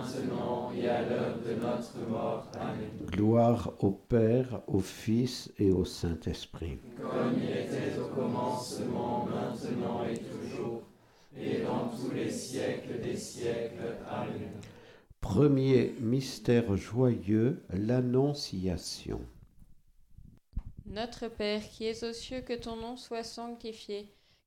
maintenant et à l'heure de notre mort. Amen. Gloire au Père, au Fils et au Saint-Esprit. Comme il était au commencement, maintenant et toujours, et dans tous les siècles des siècles. Amen. Premier mystère joyeux, l'Annonciation. Notre Père qui es aux cieux, que ton nom soit sanctifié,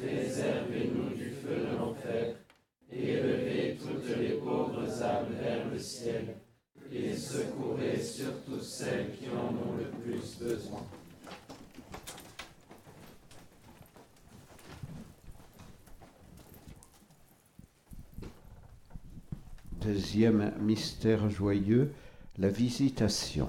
préservez-nous du feu de l'enfer, et élevez toutes les pauvres âmes vers le ciel, et secourez surtout celles qui en ont le plus besoin. Deuxième mystère joyeux, la visitation.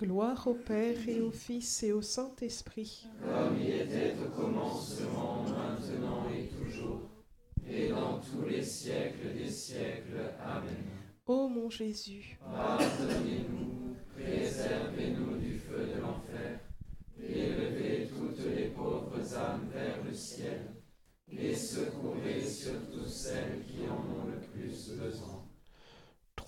Gloire au Père et au Fils et au Saint-Esprit. Comme il était au commencement, maintenant et toujours, et dans tous les siècles des siècles. Amen. Ô mon Jésus, Pardonnez-nous, préservez-nous du feu de l'enfer, élevez toutes les pauvres âmes vers le ciel, et secourez surtout celles qui en ont le plus besoin.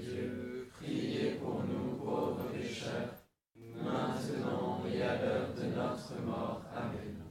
Dieu,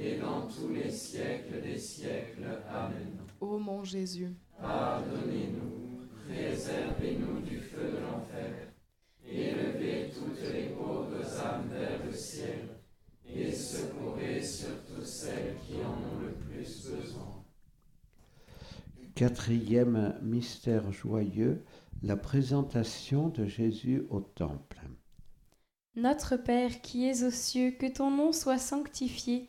et dans tous les siècles des siècles. Amen. Ô mon Jésus, pardonnez-nous, préservez-nous du feu de l'enfer, élevez toutes les pauvres âmes vers le ciel, et secourez surtout celles qui en ont le plus besoin. Quatrième mystère joyeux, la présentation de Jésus au Temple. Notre Père qui es aux cieux, que ton nom soit sanctifié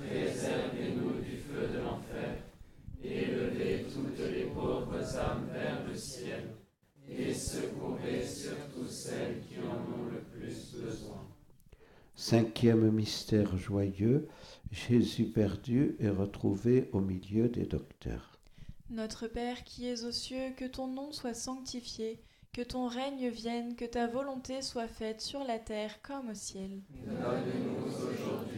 préservez-nous du feu de l'enfer, élevez toutes les pauvres âmes vers le ciel, et secourez surtout celles qui en ont le plus besoin. Cinquième mystère joyeux, Jésus perdu et retrouvé au milieu des docteurs. Notre Père qui es aux cieux, que ton nom soit sanctifié, que ton règne vienne, que ta volonté soit faite sur la terre comme au ciel. Donne-nous aujourd'hui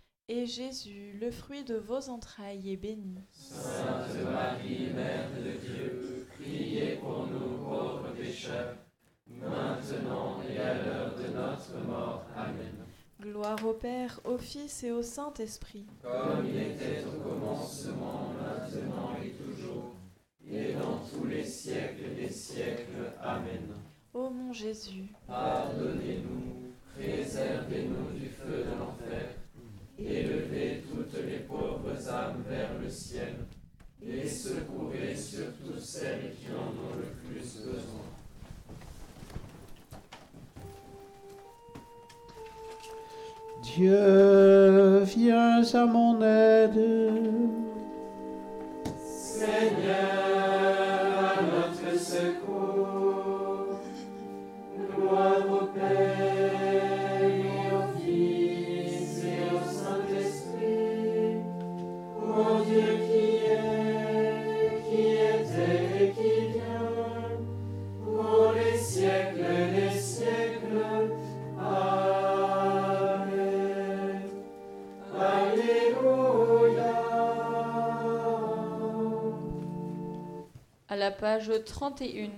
et Jésus, le fruit de vos entrailles, est béni. Sainte Marie, Mère de Dieu, priez pour nous pauvres pécheurs, maintenant et à l'heure de notre mort. Amen. Gloire au Père, au Fils et au Saint-Esprit. Comme il était au commencement, maintenant et toujours, et dans tous les siècles des siècles. Amen. Ô mon Jésus, Pardonnez-nous, préservez-nous du feu de l'enfer, élevez toutes les pauvres âmes vers le ciel, et secourez surtout celles qui en ont le plus besoin. Dieu, viens à mon aide. Seigneur, à notre secours, gloire au Père la page 31.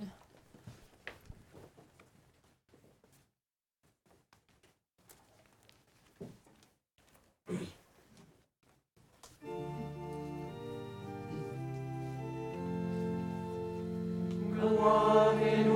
Gloire et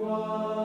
one.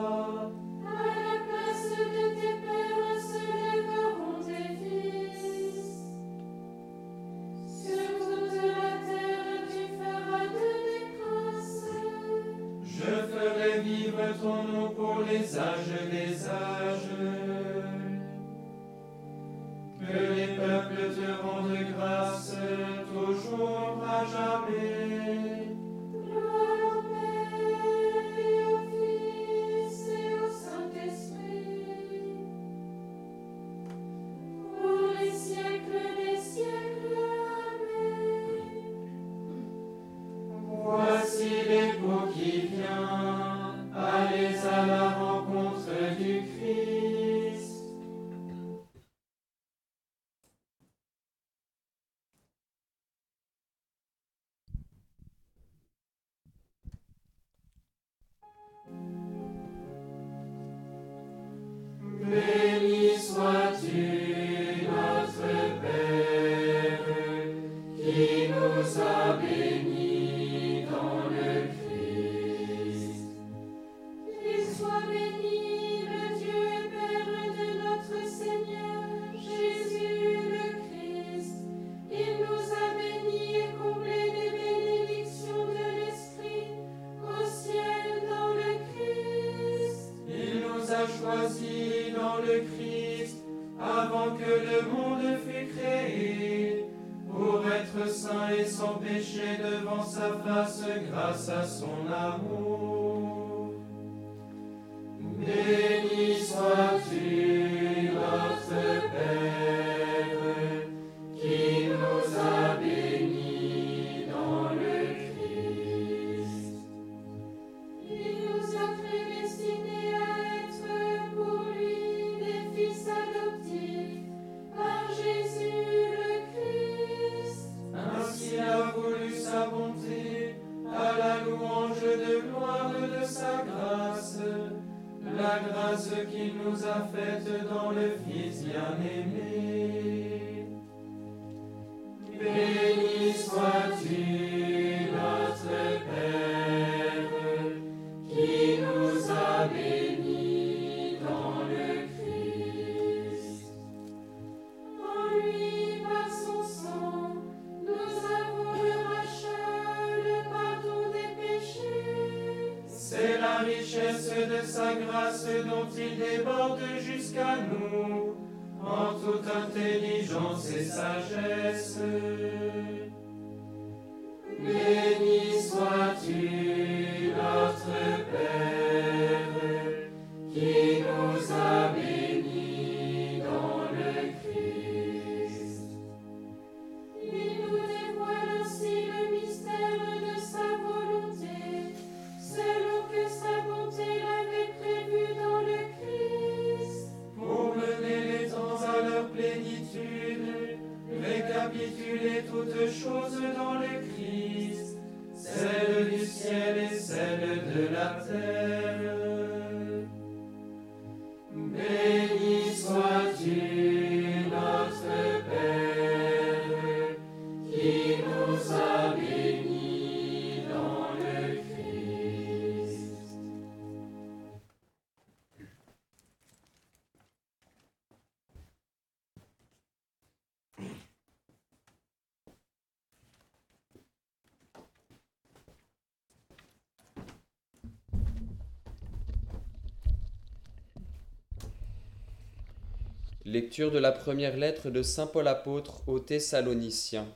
Lecture de la première lettre de Saint Paul apôtre aux Thessaloniciens.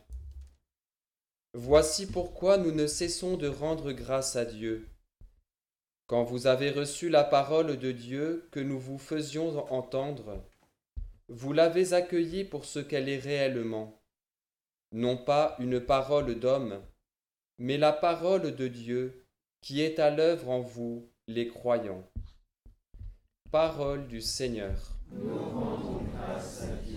Voici pourquoi nous ne cessons de rendre grâce à Dieu. Quand vous avez reçu la parole de Dieu que nous vous faisions entendre, vous l'avez accueillie pour ce qu'elle est réellement, non pas une parole d'homme, mais la parole de Dieu qui est à l'œuvre en vous, les croyants. Parole du Seigneur. us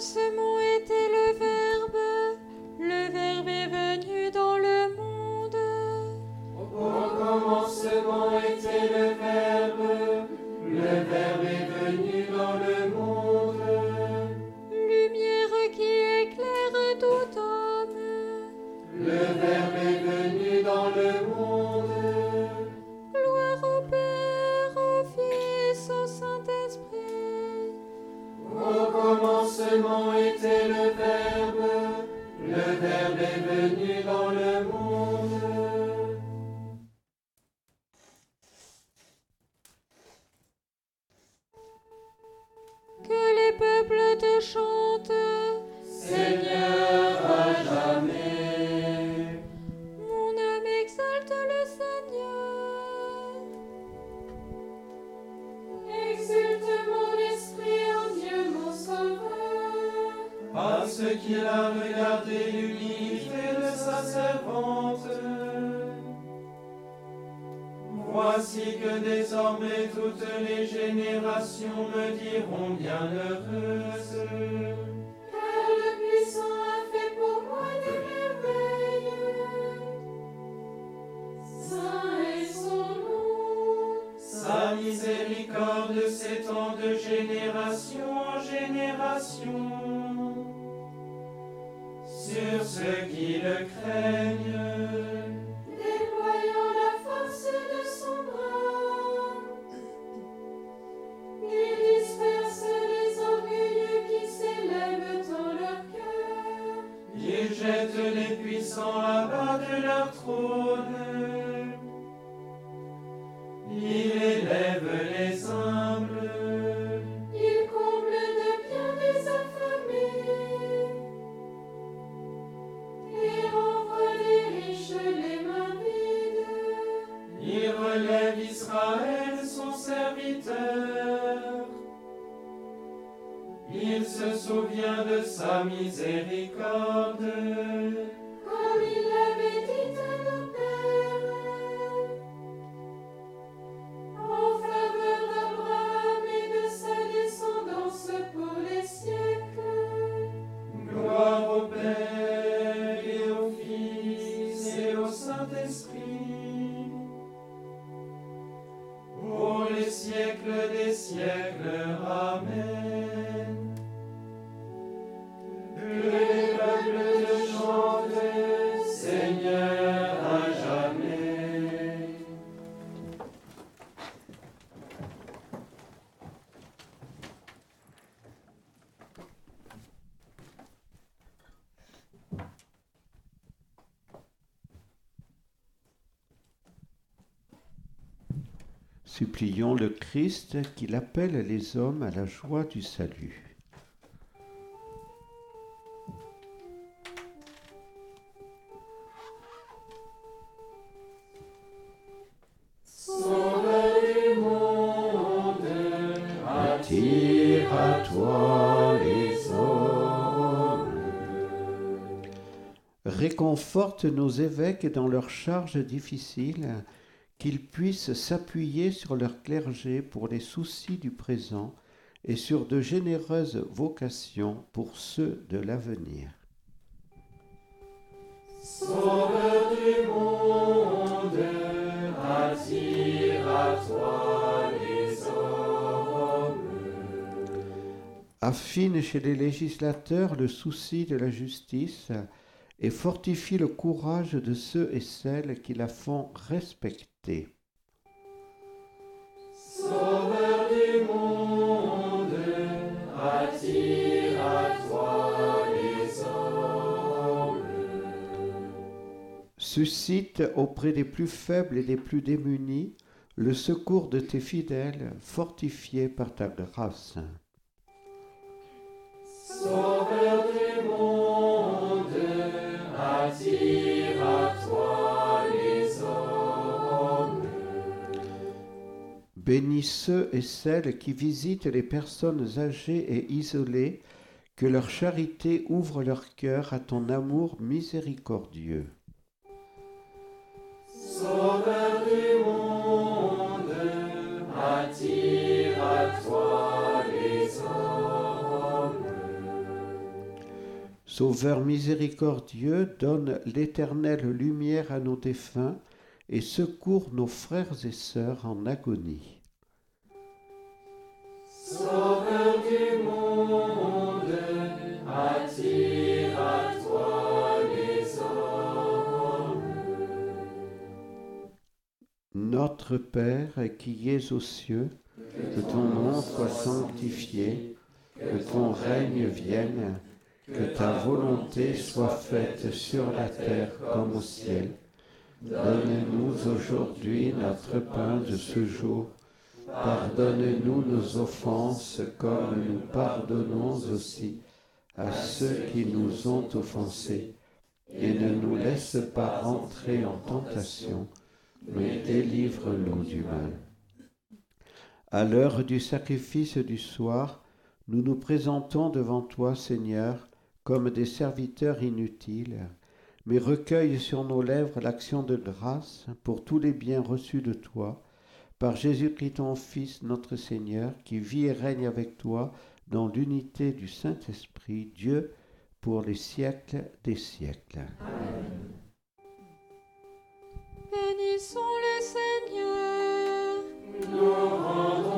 ce mot était le Verbe, le Verbe est venu dans le monde. Au commencement était le Verbe. Souvient de sa miséricorde. Le Christ qu'il appelle les hommes à la joie du salut. Réconforte nos évêques dans leurs charges difficiles, qu'ils puissent s'appuyer sur leur clergé pour les soucis du présent et sur de généreuses vocations pour ceux de l'avenir. Affine chez les législateurs le souci de la justice et fortifie le courage de ceux et celles qui la font respecter. Sauveur du monde, attire à toi les hommes. Suscite auprès des plus faibles et des plus démunis le secours de tes fidèles fortifiés par ta grâce. Sauveur du monde, Bénis ceux et celles qui visitent les personnes âgées et isolées, que leur charité ouvre leur cœur à ton amour miséricordieux. Sauveur miséricordieux, donne l'éternelle lumière à nos défunts et secours nos frères et sœurs en agonie. Sauveur du monde, attire à toi les hommes. Notre Père qui es aux cieux, que ton nom soit sanctifié, que ton règne vienne, que ta volonté soit faite sur la terre comme au ciel. Donne-nous aujourd'hui notre pain de ce jour. Pardonne-nous nos offenses comme nous pardonnons aussi à ceux qui nous ont offensés. Et ne nous laisse pas entrer en tentation, mais délivre-nous du mal. À l'heure du sacrifice du soir, nous nous présentons devant toi, Seigneur, comme des serviteurs inutiles, mais recueille sur nos lèvres l'action de grâce pour tous les biens reçus de toi, par Jésus-Christ ton Fils, notre Seigneur, qui vit et règne avec toi dans l'unité du Saint-Esprit, Dieu, pour les siècles des siècles. Bénissons le Seigneur. Nous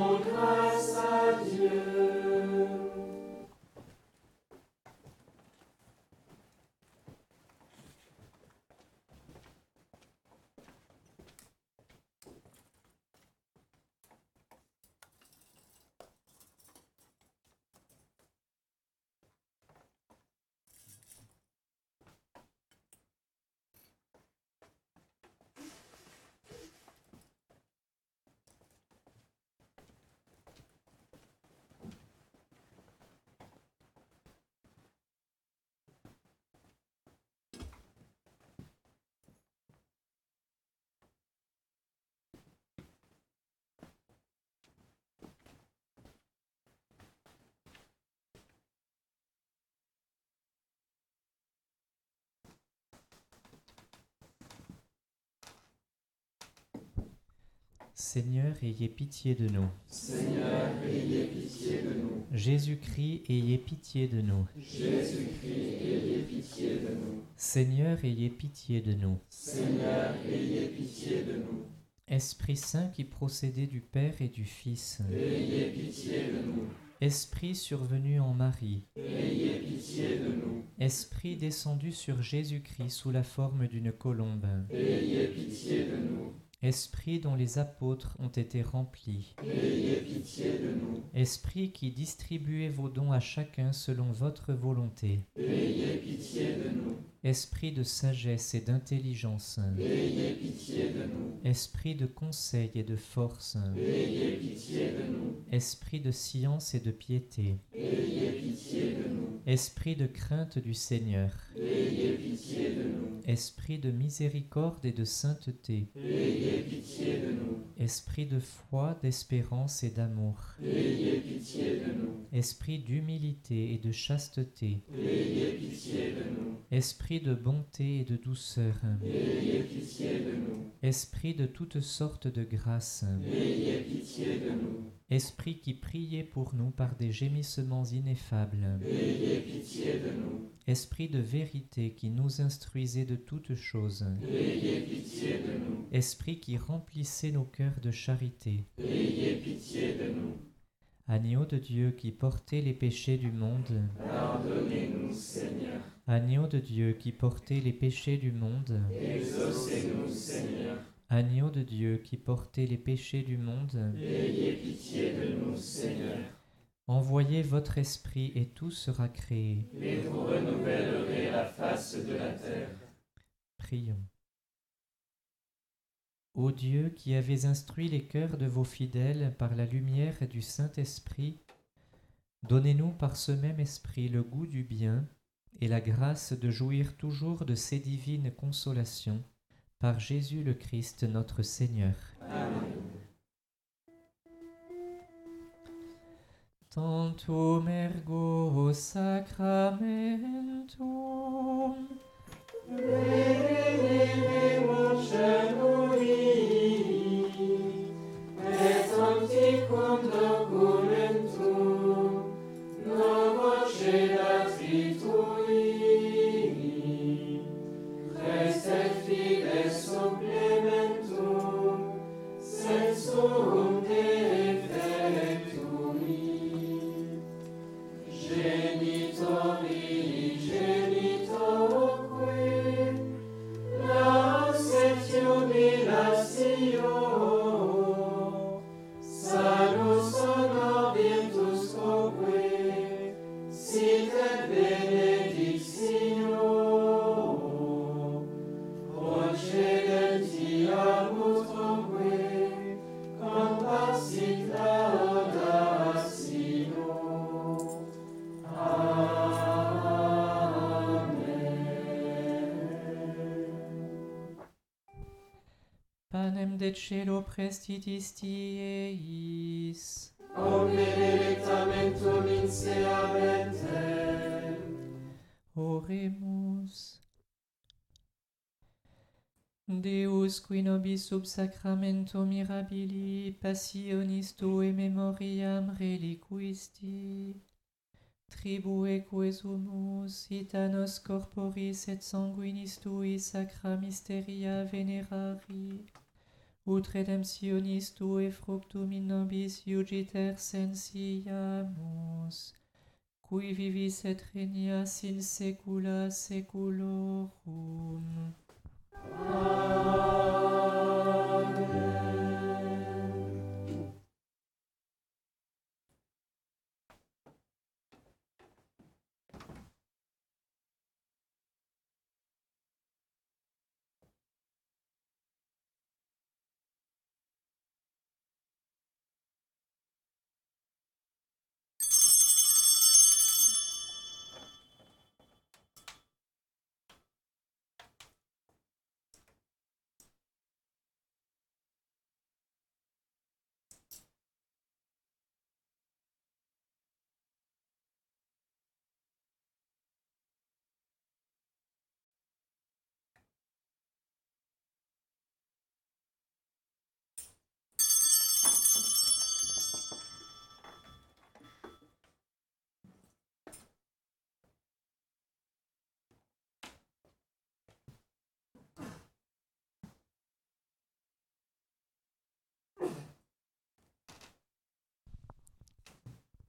Seigneur, ayez pitié de nous. Seigneur, ayez pitié de nous. Jésus-Christ, ayez pitié de nous. Jésus-Christ, ayez pitié de nous. Seigneur, ayez pitié de nous. Seigneur, ayez pitié de nous. Esprit Saint qui procédait du Père et du Fils. Ayez pitié de nous. Esprit survenu en Marie. Ayez pitié de nous. Esprit descendu sur Jésus-Christ sous la forme d'une colombe. Ayez pitié de nous. Esprit dont les apôtres ont été remplis. Ayez pitié de nous. Esprit qui distribuez vos dons à chacun selon votre volonté. Ayez pitié de nous. Esprit de sagesse et d'intelligence. Ayez pitié de nous. Esprit de conseil et de force. Ayez pitié de nous. Esprit de science et de piété. Ayez pitié de nous. Esprit de crainte du Seigneur. Ayez pitié de nous. Esprit de miséricorde et de sainteté. Esprit de foi, d'espérance et d'amour. Esprit d'humilité et de chasteté. Esprit de bonté et de douceur. Esprit de toutes sortes de grâces. Ayez pitié de nous. Esprit qui priez pour nous par des gémissements ineffables. Ayez pitié de nous. Esprit de vérité qui nous instruisez de toutes choses. Ayez pitié de nous. Esprit qui remplissez nos cœurs de charité. Ayez pitié de nous. Agneau de Dieu qui portez les péchés du monde. Pardonnez-nous, Seigneur. Agneau de Dieu qui portez les péchés du monde. Exaucez-nous, Seigneur. Agneau de Dieu qui portez les péchés du monde. Ayez pitié de nous, Seigneur. Envoyez votre esprit et tout sera créé. Et vous renouvellerez la face de la terre. Prions. Ô Dieu qui avez instruit les cœurs de vos fidèles par la lumière du Saint-Esprit, donnez-nous par ce même esprit le goût du bien et la grâce de jouir toujours de ces divines consolations par Jésus le Christ notre Seigneur. Amen. Tantum ergo sacramentum Et et celo prestitis tieis. Omne delectamentum in se abentem. Oremus. Deus qui nobis sub sacramento mirabili passionis tue memoriam reliquisti, tribueque sumus itanos corporis et sanguinis tui sacra mysteria venerari, ut redemptionis tue fructum in nobis iugiter sensiamus, cui vivis et regnias in saecula saeculorum. Amen.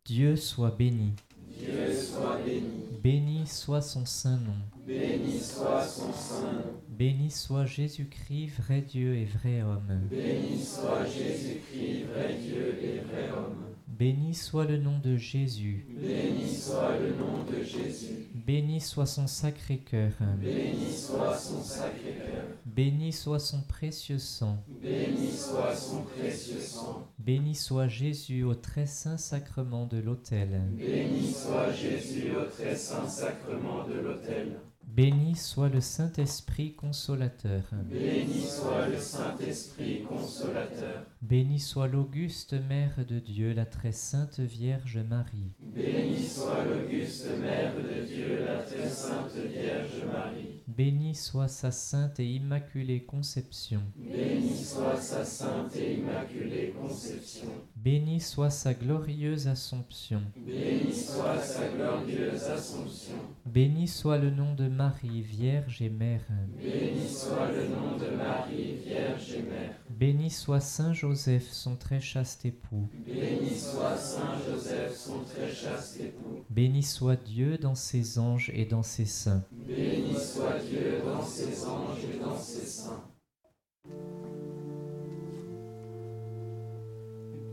Dieu soit béni. Dieu soit béni. Béni soit son saint nom. Béni soit son saint nom. Béni soit Jésus-Christ, vrai Dieu et vrai homme. Béni soit Jésus-Christ, vrai Dieu et vrai homme. Béni soit le nom de Jésus. Béni soit le nom de Jésus. Béni soit son sacré cœur. Béni soit son sacré cœur. Béni soit son précieux sang. Béni soit son précieux sang. Béni soit Jésus au très saint sacrement de l'autel. Béni soit Jésus au très saint sacrement de l'autel. Béni soit le Saint-Esprit consolateur. Béni soit le Saint-Esprit consolateur. Béni soit l'auguste Mère de Dieu, la très sainte Vierge Marie. Béni soit l'auguste Mère de Dieu, la très sainte Vierge Marie. Béni soit sa sainte et immaculée conception. Béni soit sa sainte et immaculée conception. Béni soit sa glorieuse Assomption. Béni soit sa glorieuse Assomption. Béni soit le nom de Marie, Vierge et Mère. Béni soit le nom de Marie, Vierge et Mère. Béni soit Saint Joseph, son très chaste époux. Béni soit Saint Joseph, son très chaste époux. Béni soit Dieu dans ses anges et dans ses saints. Dieu dans ses anges et dans ses saints.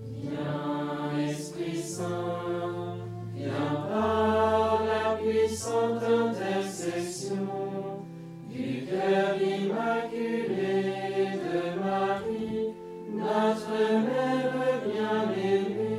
Viens, Esprit Saint, viens par la puissante intercession du cœur immaculé de Marie, notre Mère bien-aimée.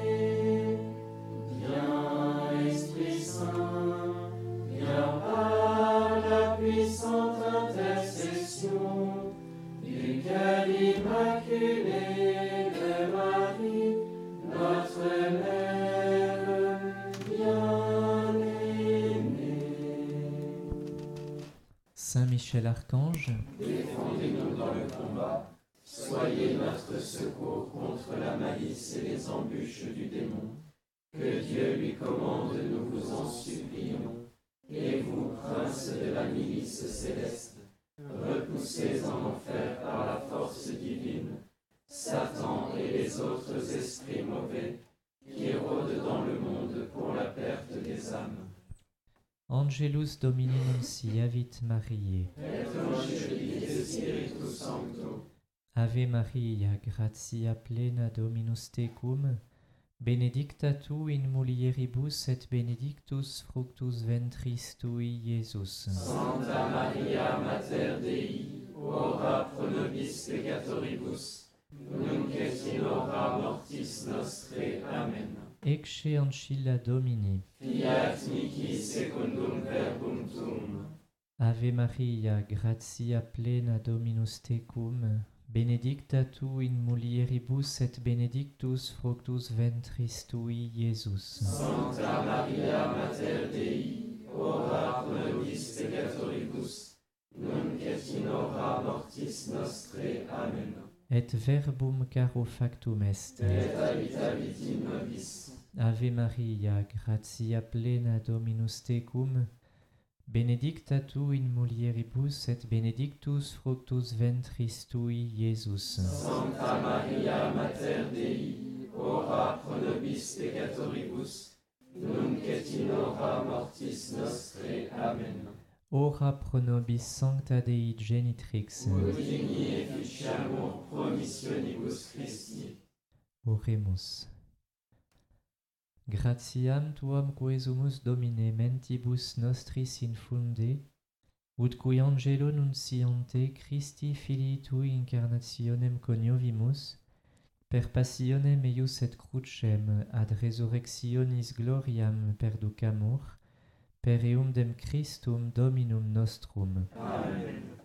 Saint Michel Archange, Défendez-nous dans le combat, soyez notre secours contre la malice et les embûches du démon. Que Dieu lui commande, nous vous en supplions. Et vous, princes de la milice céleste, repoussez en enfer par la force divine Satan et les autres esprits mauvais qui rôdent dans le monde pour la perte des âmes. Angelus Domini Mariae. Et Spiritus Sancto, Ave Maria, gratia plena Dominus tecum, benedicta tu in mulieribus et benedictus fructus ventris tui, Iesus. Santa Maria Mater Dei, ora pro nobis peccatoribus, nunc et in mortis nostrae. Amen. Ecce Domini. Fiat mihi secundum verbum tuum. Ave Maria, gratia plena Dominus tecum, Benedicta tu in mulieribus et benedictus fructus ventris tui, Iesus. Sancta Maria Mater Dei, ora pro nobis peccatoribus, nunc in hora mortis nostre. Amen. Et verbum caro factum est. Et nobis. Ave Maria, gratia plena Dominus tecum, benedicta tu in mulieribus et benedictus fructus ventris tui, Iesus. Sancta Maria Mater Dei, ora pro nobis peccatoribus, nunc et in hora mortis nostre. Amen. Ora pro nobis sancta Dei genitrix. Ut digni efficiamur promissionibus Christi. Oremus. Gratiam tuam quesumus Domine mentibus nostris infunde, ut cui angelo nunciante Christi filii tui incarnationem coniovimus, per passionem eius et crucem ad resurrectionis gloriam perducamur, per eum dem Christum Dominum nostrum. Amen.